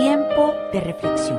Tiempo de reflexión.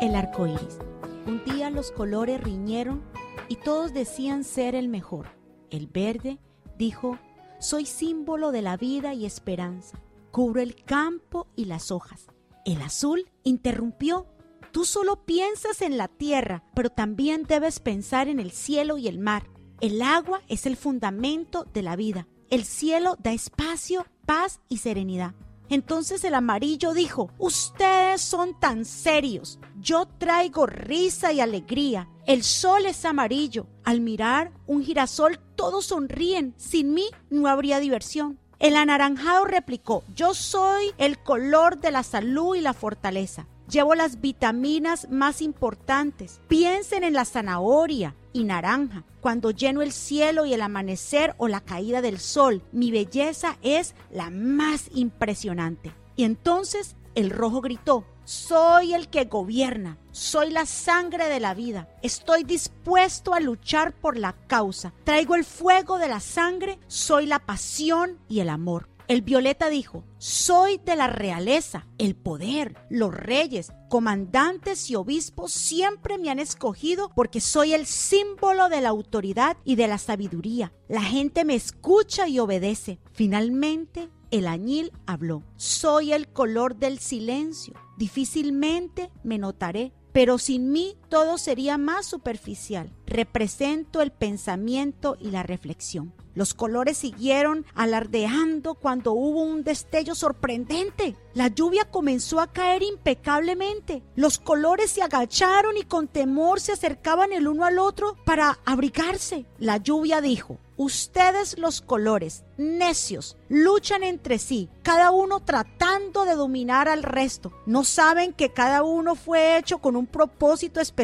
El arco iris. Un día los colores riñeron y todos decían ser el mejor. El verde dijo: Soy símbolo de la vida y esperanza. Cubro el campo y las hojas. El azul interrumpió. Tú solo piensas en la tierra, pero también debes pensar en el cielo y el mar. El agua es el fundamento de la vida. El cielo da espacio, paz y serenidad. Entonces el amarillo dijo, ustedes son tan serios, yo traigo risa y alegría, el sol es amarillo, al mirar un girasol todos sonríen, sin mí no habría diversión. El anaranjado replicó, yo soy el color de la salud y la fortaleza. Llevo las vitaminas más importantes. Piensen en la zanahoria y naranja. Cuando lleno el cielo y el amanecer o la caída del sol, mi belleza es la más impresionante. Y entonces el rojo gritó, soy el que gobierna, soy la sangre de la vida, estoy dispuesto a luchar por la causa, traigo el fuego de la sangre, soy la pasión y el amor. El violeta dijo, soy de la realeza, el poder, los reyes, comandantes y obispos siempre me han escogido porque soy el símbolo de la autoridad y de la sabiduría. La gente me escucha y obedece. Finalmente, el añil habló, soy el color del silencio, difícilmente me notaré, pero sin mí todo sería más superficial. Represento el pensamiento y la reflexión. Los colores siguieron alardeando cuando hubo un destello sorprendente. La lluvia comenzó a caer impecablemente. Los colores se agacharon y con temor se acercaban el uno al otro para abrigarse. La lluvia dijo, Ustedes los colores, necios, luchan entre sí, cada uno tratando de dominar al resto. ¿No saben que cada uno fue hecho con un propósito especial,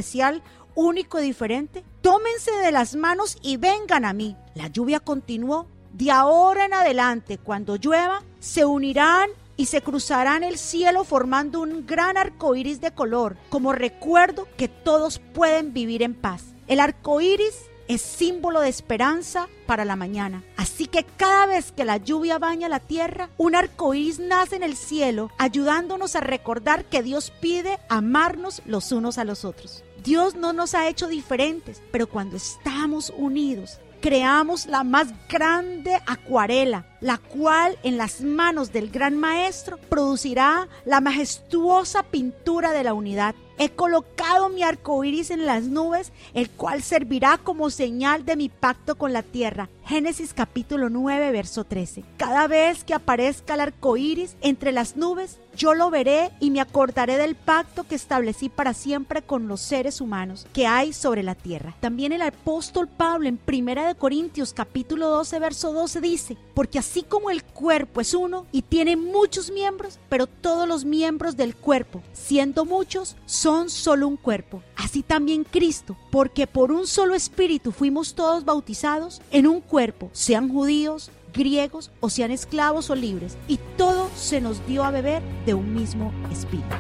único y diferente? Tómense de las manos y vengan a mí. La lluvia continuó. De ahora en adelante, cuando llueva, se unirán y se cruzarán el cielo formando un gran arco iris de color, como recuerdo que todos pueden vivir en paz. El arco iris es símbolo de esperanza para la mañana. Así que cada vez que la lluvia baña la tierra, un arco iris nace en el cielo, ayudándonos a recordar que Dios pide amarnos los unos a los otros. Dios no nos ha hecho diferentes, pero cuando estamos unidos, creamos la más grande acuarela, la cual en las manos del gran maestro producirá la majestuosa pintura de la unidad. He colocado mi arco iris en las nubes, el cual servirá como señal de mi pacto con la tierra. Génesis capítulo 9, verso 13. Cada vez que aparezca el arco iris entre las nubes, yo lo veré y me acordaré del pacto que establecí para siempre con los seres humanos que hay sobre la tierra. También el apóstol Pablo en 1 Corintios capítulo 12 verso 12 dice, porque así como el cuerpo es uno y tiene muchos miembros, pero todos los miembros del cuerpo, siendo muchos, son solo un cuerpo. Así también Cristo, porque por un solo espíritu fuimos todos bautizados en un cuerpo, sean judíos, griegos o sean esclavos o libres, y todo se nos dio a beber de un mismo espíritu.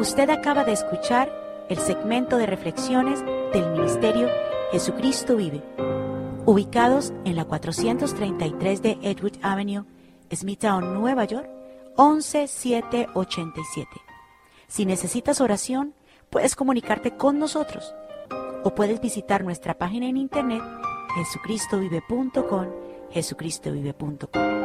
Usted acaba de escuchar el segmento de reflexiones del Ministerio Jesucristo Vive, ubicados en la 433 de Edward Avenue, Smithtown, Nueva York, 11787. Si necesitas oración, puedes comunicarte con nosotros o puedes visitar nuestra página en internet jesucristovive.com, jesucristovive.com.